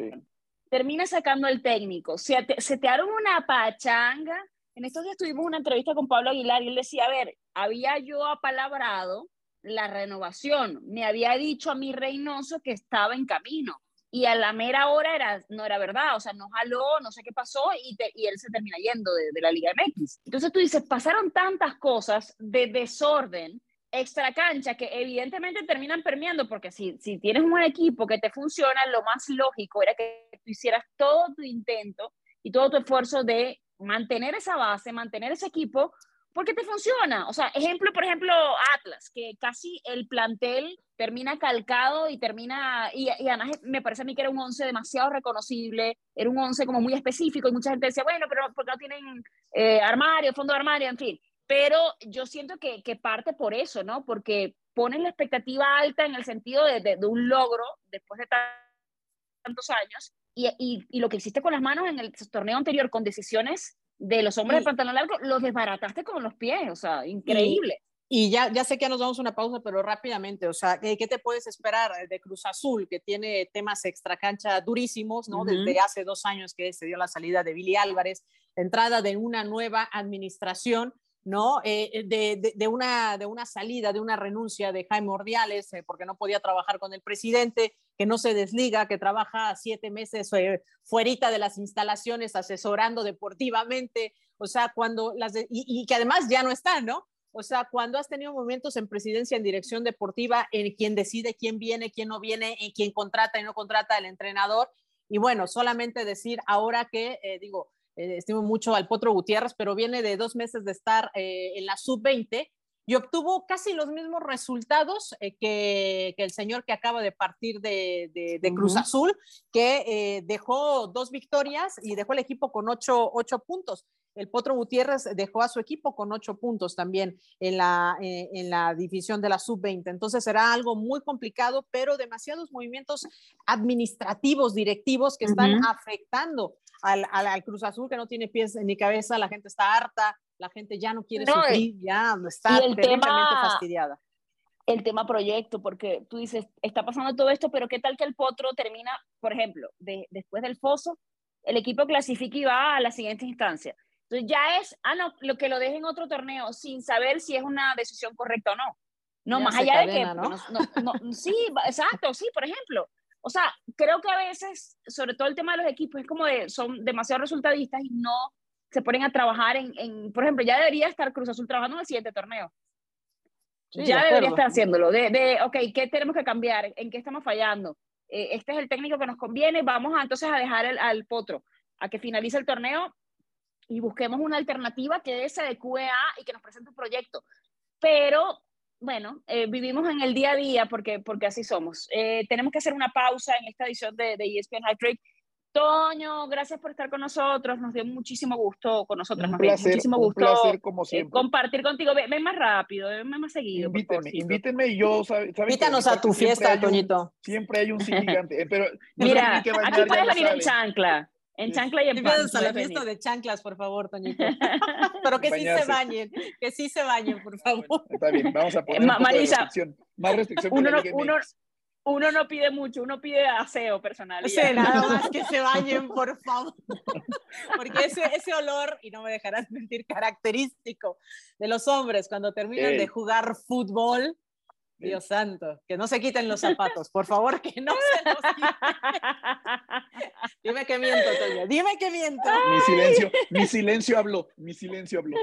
Termina sacando el técnico, se, te, se te una pachanga. En estos días tuvimos una entrevista con Pablo Aguilar y él decía, a ver, había yo apalabrado la renovación, me había dicho a mi Reynoso que estaba en camino y a la mera hora era, no era verdad, o sea, no jaló, no sé qué pasó y, y él se termina yendo de, la Liga MX. Entonces tú dices, pasaron tantas cosas de desorden extra cancha que evidentemente terminan permeando porque si, si tienes un equipo que te funciona, lo más lógico era que tú hicieras todo tu intento y todo tu esfuerzo de mantener esa base, mantener ese equipo porque te funciona. O sea, ejemplo, por ejemplo, Atlas, que casi el plantel termina calcado y termina, y, además me parece a mí que era un 11 demasiado reconocible, era un 11 como muy específico y mucha gente decía, bueno, pero porque no tienen eh, armario, fondo de armario, en fin. Pero yo siento que, que, parte por eso, ¿no? Porque ponen la expectativa alta en el sentido de, de, un logro después de tantos años y, y, y, lo que hiciste con las manos en el torneo anterior con decisiones de los hombres de pantalón largo, los desbarataste con los pies, o sea, increíble. Y, ya, ya sé que ya nos vamos a una pausa, pero rápidamente, o sea, ¿qué, te puedes esperar de Cruz Azul, que tiene temas extra cancha durísimos, ¿no? Desde hace dos años que se dio la salida de Billy Álvarez, entrada de una nueva administración, ¿no? Eh, eh, de, de, una, de una salida, de una renuncia de Jaime Ordiales, eh, porque no podía trabajar con el presidente, que no se desliga, que trabaja siete meses fuerita de las instalaciones asesorando deportivamente, o sea, cuando las, y, que además ya no está, ¿no? O sea, cuando has tenido momentos en presidencia, en dirección deportiva, en quien decide quién viene, quién no viene, en quién contrata y no contrata el entrenador, y bueno, solamente decir ahora que, digo, eh, estimo mucho al Potro Gutiérrez, pero viene de dos meses de estar eh, en la sub-20 y obtuvo casi los mismos resultados eh, que, que, el señor que acaba de partir de, de, Cruz Azul, que dejó dos victorias y dejó el equipo con ocho, ocho puntos. El Potro Gutiérrez dejó a su equipo con ocho puntos también en la, en la división de la sub-20. Entonces será algo muy complicado, pero demasiados movimientos administrativos, directivos que están afectando al, al, Cruz Azul que no tiene pies ni cabeza, la gente está harta, la gente ya no quiere sufrir, ya está terriblemente fastidiada. El tema proyecto, porque tú dices, está pasando todo esto, pero ¿qué tal que el potro termina, por ejemplo, de, después del foso, el equipo clasifica y va a la siguiente instancia. Entonces ya es, ah, no, lo que lo deje en otro torneo sin saber si es una decisión correcta o no. No, más allá de que, ¿no? sí, exacto, sí, por ejemplo. O sea, creo que a veces, sobre todo el tema de los equipos, es como de, son demasiado resultadistas y no se ponen a trabajar en, en por ejemplo, ya debería estar Cruz Azul trabajando en el siguiente torneo. ya debería estar haciéndolo. De, de, ok, ¿qué tenemos que cambiar? ¿En qué estamos fallando? Eh, este es el técnico que nos conviene, vamos a, entonces a dejar el, al potro a que finalice el torneo y busquemos una alternativa que se adecue a y que nos presente un proyecto. Pero bueno, eh, vivimos en el día a día porque, porque así somos. Eh, tenemos que hacer una pausa en esta edición de, de ESPN High Trick. Toño, gracias por estar con nosotros. Nos dio muchísimo gusto con nosotros. Un placer, muchísimo un gusto placer como siempre. compartir contigo. Ven, ven, más rápido, ven más seguido. Invítenme, invítenme y yo. Sabe, sabe Invítanos a tu fiesta, Toñito. siempre hay un sí gigante. Pero no Mira, aquí puedes venir en chancla. En chancla y en pan. a la fiesta de chanclas, por favor, Toñito. Pero que sí se bañen, que sí se bañen, por favor. Está bien, vamos a poner Ma un Marisa, restricción. Más restricción uno, no, uno, uno, no pide mucho, uno pide aseo personal. Sí, nada más que se bañen, por favor. Porque ese, ese olor, y no me dejarás mentir, característico de los hombres cuando terminan Ey. de jugar fútbol, Dios santo, que no se quiten los zapatos, por favor, que no se los quiten. Dime que miento, Toño, dime que miento. Mi silencio, mi silencio habló, mi silencio habló.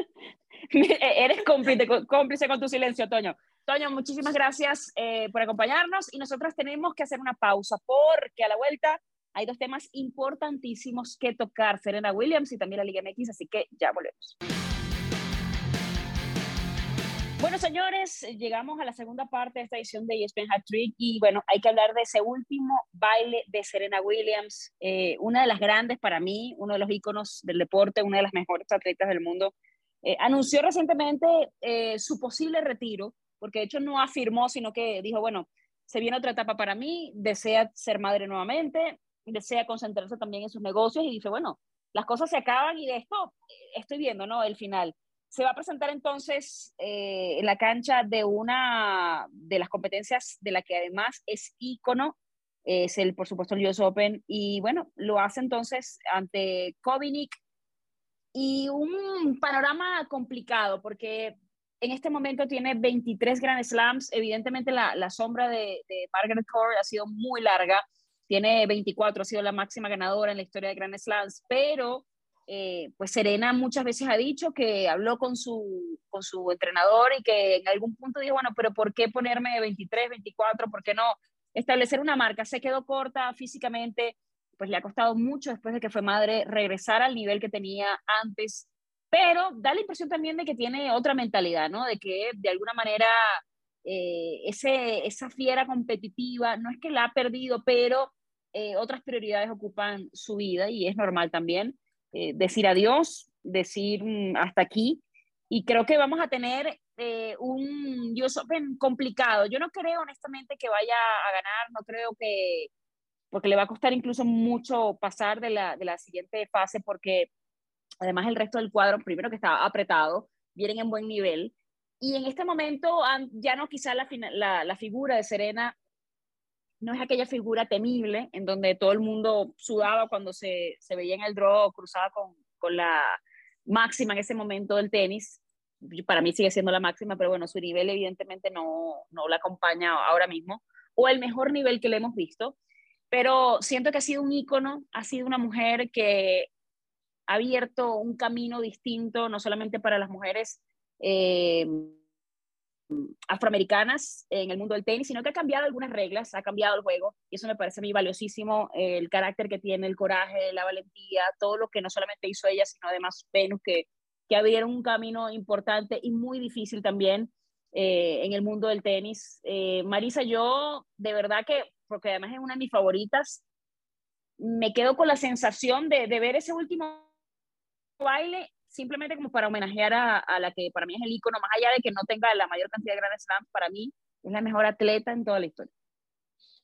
Eres cómplice, cómplice con tu silencio, Toño. Toño, muchísimas gracias eh, por acompañarnos y nosotros tenemos que hacer una pausa porque a la vuelta hay dos temas importantísimos que tocar, Serena Williams y también la Liga MX, así que ya volvemos. Bueno, señores, llegamos a la segunda parte de esta edición de ESPN Hat Trick y bueno, hay que hablar de ese último baile de Serena Williams, eh, una de las grandes para mí, uno de los íconos del deporte, una de las mejores atletas del mundo. Eh, anunció recientemente eh, su posible retiro, porque de hecho no afirmó, sino que dijo, bueno, se viene otra etapa para mí, desea ser madre nuevamente, desea concentrarse también en sus negocios y dice, bueno, las cosas se acaban y de esto estoy viendo, ¿no? El final se va a presentar entonces eh, en la cancha de una de las competencias de la que además es ícono, es el, por supuesto, el US Open, y bueno, lo hace entonces ante Kovinic. Y un panorama complicado porque en este momento tiene 23 Grand Slams, evidentemente la, la sombra de, de Margaret Court ha sido muy larga, tiene 24, ha sido la máxima ganadora en la historia de Grand Slams, pero eh, pues Serena muchas veces ha dicho que habló con su, con su entrenador y que en algún punto dijo, bueno, pero ¿por qué ponerme 23, 24? ¿Por qué no establecer una marca? Se quedó corta físicamente, pues le ha costado mucho después de que fue madre regresar al nivel que tenía antes, pero da la impresión también de que tiene otra mentalidad, ¿no? De que de alguna manera eh, ese, esa fiera competitiva, no es que la ha perdido, pero eh, otras prioridades ocupan su vida y es normal también eh, decir adiós, decir mm, hasta aquí. Y creo que vamos a tener eh, un US Open complicado. Yo no creo honestamente que vaya a ganar, no creo que, porque le va a costar incluso mucho pasar de la, de la siguiente fase, porque además el resto del cuadro, primero que está apretado, vienen en buen nivel. Y en este momento ya no quizá la, la, la figura de Serena no es aquella figura temible en donde todo el mundo sudaba cuando se, se veía en el draw cruzada con, con, la máxima en ese momento del tenis. Para mí sigue siendo la máxima, pero bueno, su nivel evidentemente no, no la acompaña ahora mismo, o el mejor nivel que le hemos visto. Pero siento que ha sido un ícono, ha sido una mujer que ha abierto un camino distinto, no solamente para las mujeres. Eh, afroamericanas en el mundo del tenis, sino que ha cambiado algunas reglas, ha cambiado el juego, y eso me parece a mí valiosísimo, el carácter que tiene, el coraje, la valentía, todo lo que no solamente hizo ella, sino además Venus, que, que abrieron un camino importante y muy difícil también eh, en el mundo del tenis. Eh, Marisa, yo de verdad que, porque además es una de mis favoritas, me quedo con la sensación de, de ver ese último baile simplemente como para homenajear a, a, la que para mí es el icono, más allá de que no tenga la mayor cantidad de Grand Slams, para mí es la mejor atleta en toda la historia.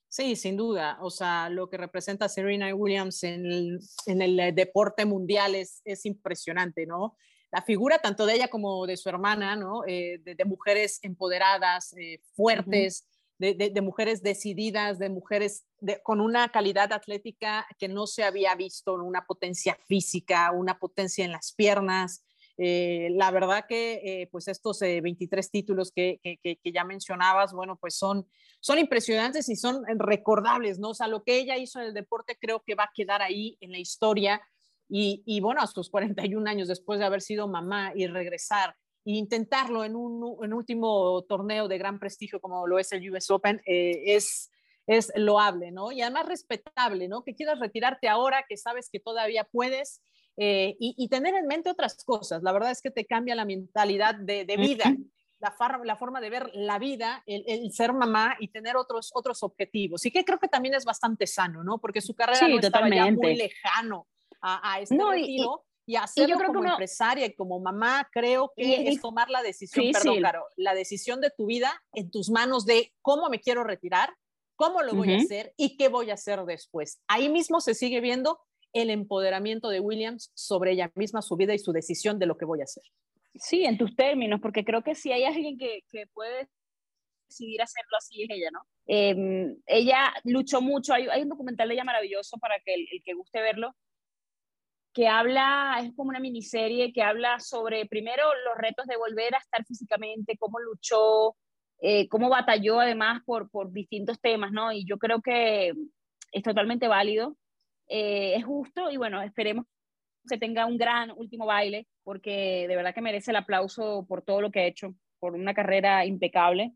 Sí, sin duda. O sea, lo que representa Serena Williams en el, en el deporte mundial es, es, impresionante, ¿no? La figura tanto de ella como de su hermana, ¿no? Eh, de, de, mujeres empoderadas, eh, fuertes, uh -huh. De, mujeres decididas, de mujeres con una calidad atlética que no se había visto, una potencia física, una potencia en las piernas. Eh, la verdad que eh, pues estos 23 títulos que, que, ya mencionabas, bueno, pues son, son impresionantes y son recordables, ¿no? O sea, lo que ella hizo en el deporte creo que va a quedar ahí en la historia y, y bueno, a sus 41 años después de haber sido mamá y regresar e intentarlo en un, en último torneo de gran prestigio como lo es el US Open eh, es, es loable, ¿no? Y además respetable, ¿no? Que quieras retirarte ahora, que sabes que todavía puedes eh, y, tener en mente otras cosas. La verdad es que te cambia la mentalidad de, de vida. La, la, forma de ver la vida, el, el, ser mamá y tener otros, otros objetivos. Y que creo que también es bastante sano, ¿no? Porque su carrera no estaba ya muy lejano a, a este retiro. Y hacerlo yo creo como empresaria y como mamá, creo que es tomar la decisión, perdón, claro, la decisión de tu vida en tus manos de cómo me quiero retirar, cómo lo voy a hacer y qué voy a hacer después. Ahí mismo se sigue viendo el empoderamiento de Williams sobre ella misma, su vida y su decisión de lo que voy a hacer. Sí, en tus términos, porque creo que si hay alguien que, que puede decidir hacerlo así es ella, ¿no? Em, ella luchó mucho, hay, hay, un documental de ella maravilloso para que el que guste verlo, que habla, es como una miniserie que habla sobre primero los retos de volver a estar físicamente, cómo luchó, eh, cómo batalló además por, por distintos temas, ¿no? Y yo creo que es totalmente válido, eh, es justo y bueno, esperemos que tenga un gran último baile, porque de verdad que merece el aplauso por todo lo que ha hecho, por una carrera impecable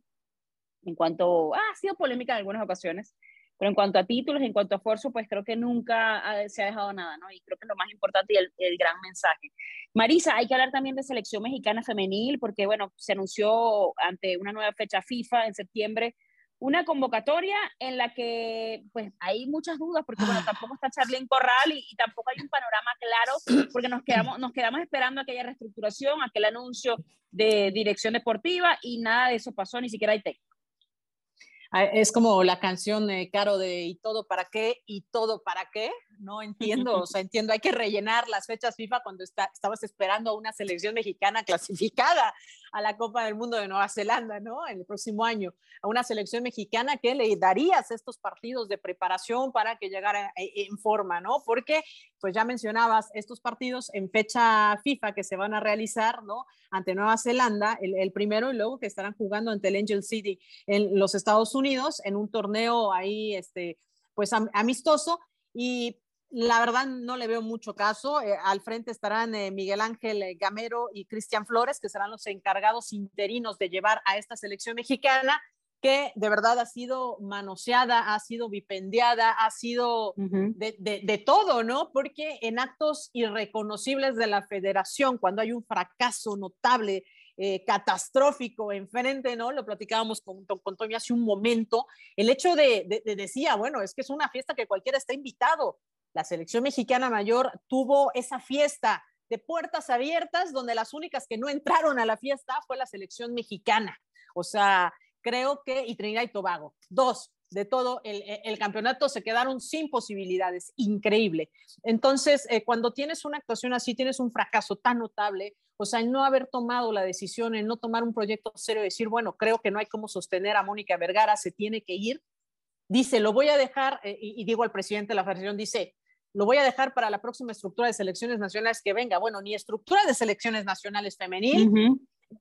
en cuanto, ah, ha sido polémica en algunas ocasiones, pero en cuanto a títulos, en cuanto a esfuerzo, pues creo que nunca se ha dejado nada, ¿no? Y creo que es lo más importante y el, el, gran mensaje. Marisa, hay que hablar también de selección mexicana femenil, porque, bueno, se anunció ante una nueva fecha FIFA en septiembre una convocatoria en la que pues hay muchas dudas porque bueno, tampoco está Charlene Corral y, y, tampoco hay un panorama claro porque nos quedamos, nos quedamos esperando aquella reestructuración, aquel anuncio de dirección deportiva y nada de eso pasó, ni siquiera hay técnico. Ah, es como la canción Caro de ¿y todo para qué? ¿y todo para qué? No entiendo, o sea, entiendo, hay que rellenar las fechas FIFA cuando está, estabas esperando a una selección mexicana clasificada a la Copa del Mundo de Nueva Zelanda, ¿no? En el próximo año, a una selección mexicana que le darías estos partidos de preparación para que llegara eh, en forma, ¿no? Porque, pues ya mencionabas, estos partidos en fecha FIFA que se van a realizar, ¿no? Ante Nueva Zelanda, el, primero y luego que estarán jugando ante el Angel City en los Estados Unidos en un torneo ahí, este, pues amistoso. Y la verdad no le veo mucho caso. Eh, al frente estarán eh, Miguel Ángel eh, Gamero y Cristian Flores, que serán los encargados interinos de llevar a esta selección mexicana, que de verdad ha sido manoseada, ha sido vipendiada, ha sido de, de, todo, ¿no? Porque en actos irreconocibles de la federación, cuando hay un fracaso notable, catastrófico enfrente, ¿no? Lo platicábamos con, con Toño hace un momento, el hecho de, de, decía, bueno, es que es una fiesta que cualquiera está invitado, la selección mexicana mayor tuvo esa fiesta de puertas abiertas donde las únicas que no entraron a la fiesta fue la selección mexicana. O sea, creo que, y Trinidad y Tobago, dos de todo el, campeonato se quedaron sin posibilidades, increíble. Entonces, eh, cuando tienes una actuación así, tienes un fracaso tan notable, o sea, el no haber tomado la decisión, el no tomar un proyecto serio, decir, bueno, creo que no hay cómo sostener a Mónica Vergara, se tiene que ir, dice, lo voy a dejar, eh, y, y, digo al presidente de la federación, dice, lo voy a dejar para la próxima estructura de selecciones nacionales que venga. Bueno, ni estructura de selecciones nacionales femenil,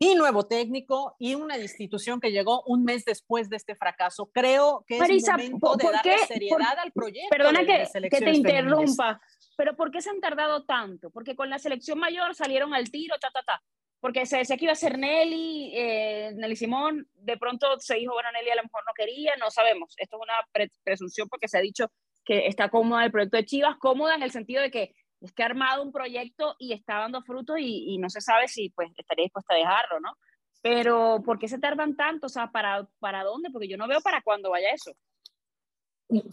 ni nuevo técnico, y una institución que llegó un mes después de este fracaso. Creo que es momento de darle seriedad al proyecto. Perdona que, que, te interrumpa, pero ¿por qué se han tardado tanto? Porque con la selección mayor salieron al tiro, ta, ta, ta. Porque se decía que iba a ser Nelly, eh, Nelly Simón, de pronto se dijo, bueno, Nelly a lo mejor no quería, no sabemos. Esto es una presunción porque se ha dicho que está cómoda el proyecto de Chivas, cómoda en el sentido de que es que ha armado un proyecto y está dando frutos y, no se sabe si pues estaría dispuesta a dejarlo, ¿no? Pero ¿por qué se tardan tanto? O sea, ¿para, para dónde? Porque yo no veo para cuándo vaya eso.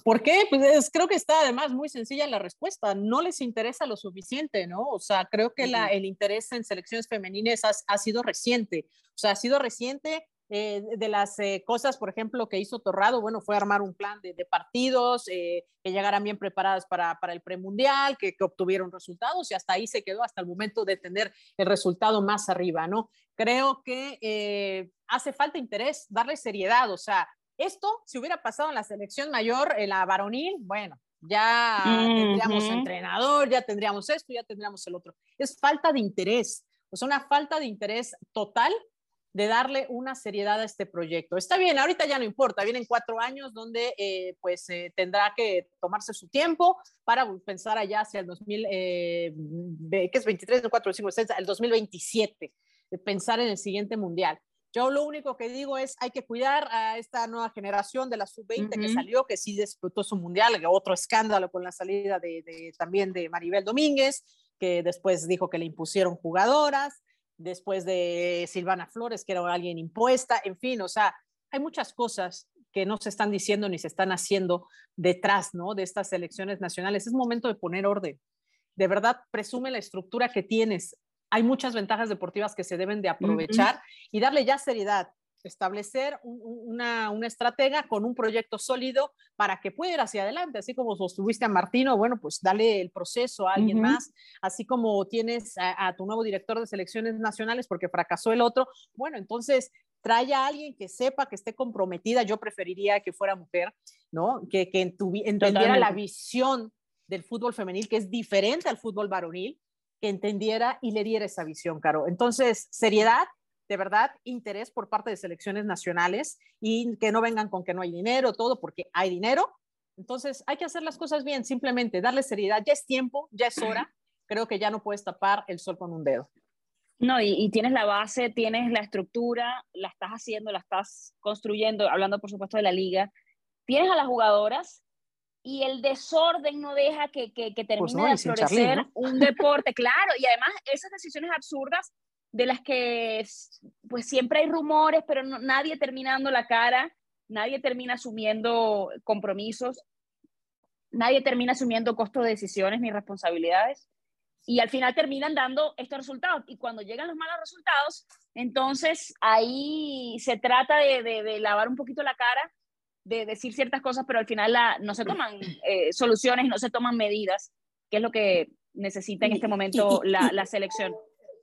¿Por qué? Pues creo que está además muy sencilla la respuesta. No les interesa lo suficiente, ¿no? O sea, creo que la, el interés en selecciones femeninas ha, ha, sido reciente. O sea, ha sido reciente eh, de las eh, cosas, por ejemplo, que hizo Torrado, bueno, fue armar un plan de, partidos eh, que llegaran bien preparadas para, para el premundial, que, que, obtuvieron resultados y hasta ahí se quedó hasta el momento de tener el resultado más arriba, ¿no? Creo que hace falta interés, darle seriedad, o sea, Esto, si hubiera pasado en la selección mayor, en la varonil, bueno, ya tendríamos entrenador, ya tendríamos esto, ya tendríamos el otro. Es falta de interés, o sea, una falta de interés total de darle una seriedad a este proyecto. Está bien, ahorita ya no importa, vienen cuatro años donde eh, pues eh, tendrá que tomarse su tiempo para pensar allá hacia el 2000, eh, ¿qué es 23, 4, 5, 6, el 2027, pensar en el siguiente mundial. Yo lo único que digo es hay que cuidar a esta nueva generación de la sub-20 que salió, que sí disputó su mundial, otro escándalo con la salida de, también de Maribel Domínguez, que después dijo que le impusieron jugadoras, después de Silvana Flores, que era alguien impuesta, en fin, o sea, hay muchas cosas que no se están diciendo ni se están haciendo detrás, ¿no? De estas elecciones nacionales. Es momento de poner orden. De verdad, presume la estructura que tienes hay muchas ventajas deportivas que se deben de aprovechar y darle ya seriedad, establecer una, una, estratega con un proyecto sólido para que pueda ir hacia adelante, así como sostuviste a Martino, bueno, pues dale el proceso a alguien más, así como tienes a, tu nuevo director de selecciones nacionales porque fracasó el otro, bueno, entonces trae a alguien que sepa que esté comprometida, yo preferiría que fuera mujer, ¿no? Que, que entendiera la visión del fútbol femenil, que es diferente al fútbol varonil, que entendiera y le diera esa visión, Caro. Entonces, seriedad, de verdad, interés por parte de selecciones nacionales y que no vengan con que no hay dinero, todo, porque hay dinero. Entonces, hay que hacer las cosas bien, simplemente darle seriedad. Ya es tiempo, ya es hora. Creo que ya no puedes tapar el sol con un dedo. No, y, y, tienes la base, tienes la estructura, la estás haciendo, la estás construyendo, hablando por supuesto de la liga. Tienes a las jugadoras y el desorden no deja que, que, que pues termine de florecer un deporte, claro, y además esas decisiones absurdas de las que pues siempre hay rumores, pero nadie termina dando la cara, nadie termina asumiendo compromisos, nadie termina asumiendo costos de decisiones ni responsabilidades, y al final terminan dando estos resultados, y cuando llegan los malos resultados, entonces ahí se trata de, de, de lavar un poquito la cara de decir ciertas cosas, pero al final la, no se toman eh, soluciones, no se toman medidas, que es lo que necesita en este momento la, la, selección.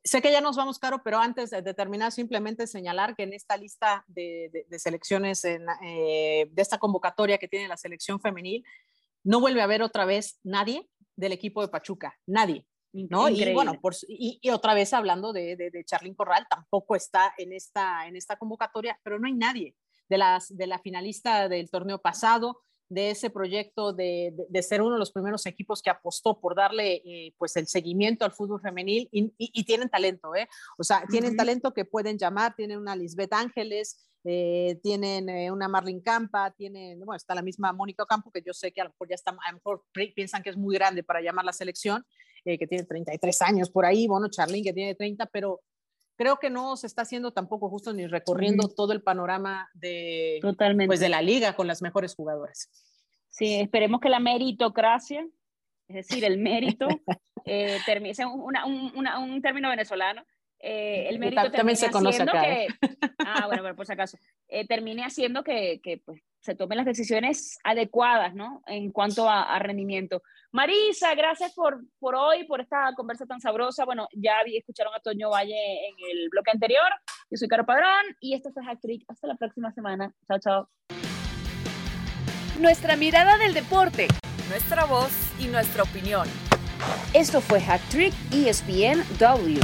Sé que ya nos vamos, Caro, pero antes de terminar, simplemente señalar que en esta lista de, de, selecciones, en, eh, de esta convocatoria que tiene la selección femenil, no vuelve a haber otra vez nadie del equipo de Pachuca, nadie. ¿no? Y bueno, por, y, y, otra vez hablando de, de, Corral, tampoco está en esta, en esta convocatoria, pero no hay nadie de, las, de la finalista del torneo pasado, de ese proyecto de, de, ser uno de los primeros equipos que apostó por darle eh, pues el seguimiento al fútbol femenil y, y, tienen talento, ¿eh? O sea, tienen talento que pueden llamar, tienen una Lisbeth Ángeles, eh, tienen eh, una Marlene Campa, tienen, bueno, está la misma Mónica Campo, que yo sé que a lo mejor ya está, a lo mejor piensan que es muy grande para llamar la selección, que tiene 33 años por ahí, bueno, Charlene que tiene 30, pero creo que no se está haciendo tampoco justo ni recorriendo todo el panorama de, Pues de la liga con las mejores jugadoras. Sí, esperemos que la meritocracia, es decir, el mérito, eh, termine, un, un, término venezolano, eh, el mérito también se conoce acá, que, ¿eh? ah, bueno, pero por si acaso, eh, termine haciendo que, que pues, se tomen las decisiones adecuadas, ¿no? En cuanto a, a rendimiento. Marisa, gracias por, por hoy, por esta conversa tan sabrosa. Bueno, ya escucharon a Toño Valle en el bloque anterior. Yo soy Caro Padrón y esto fue Hack Hasta la próxima semana. Chao, chao. Nuestra mirada del deporte, nuestra voz y nuestra opinión. Esto fue Hack Trick ESPN W.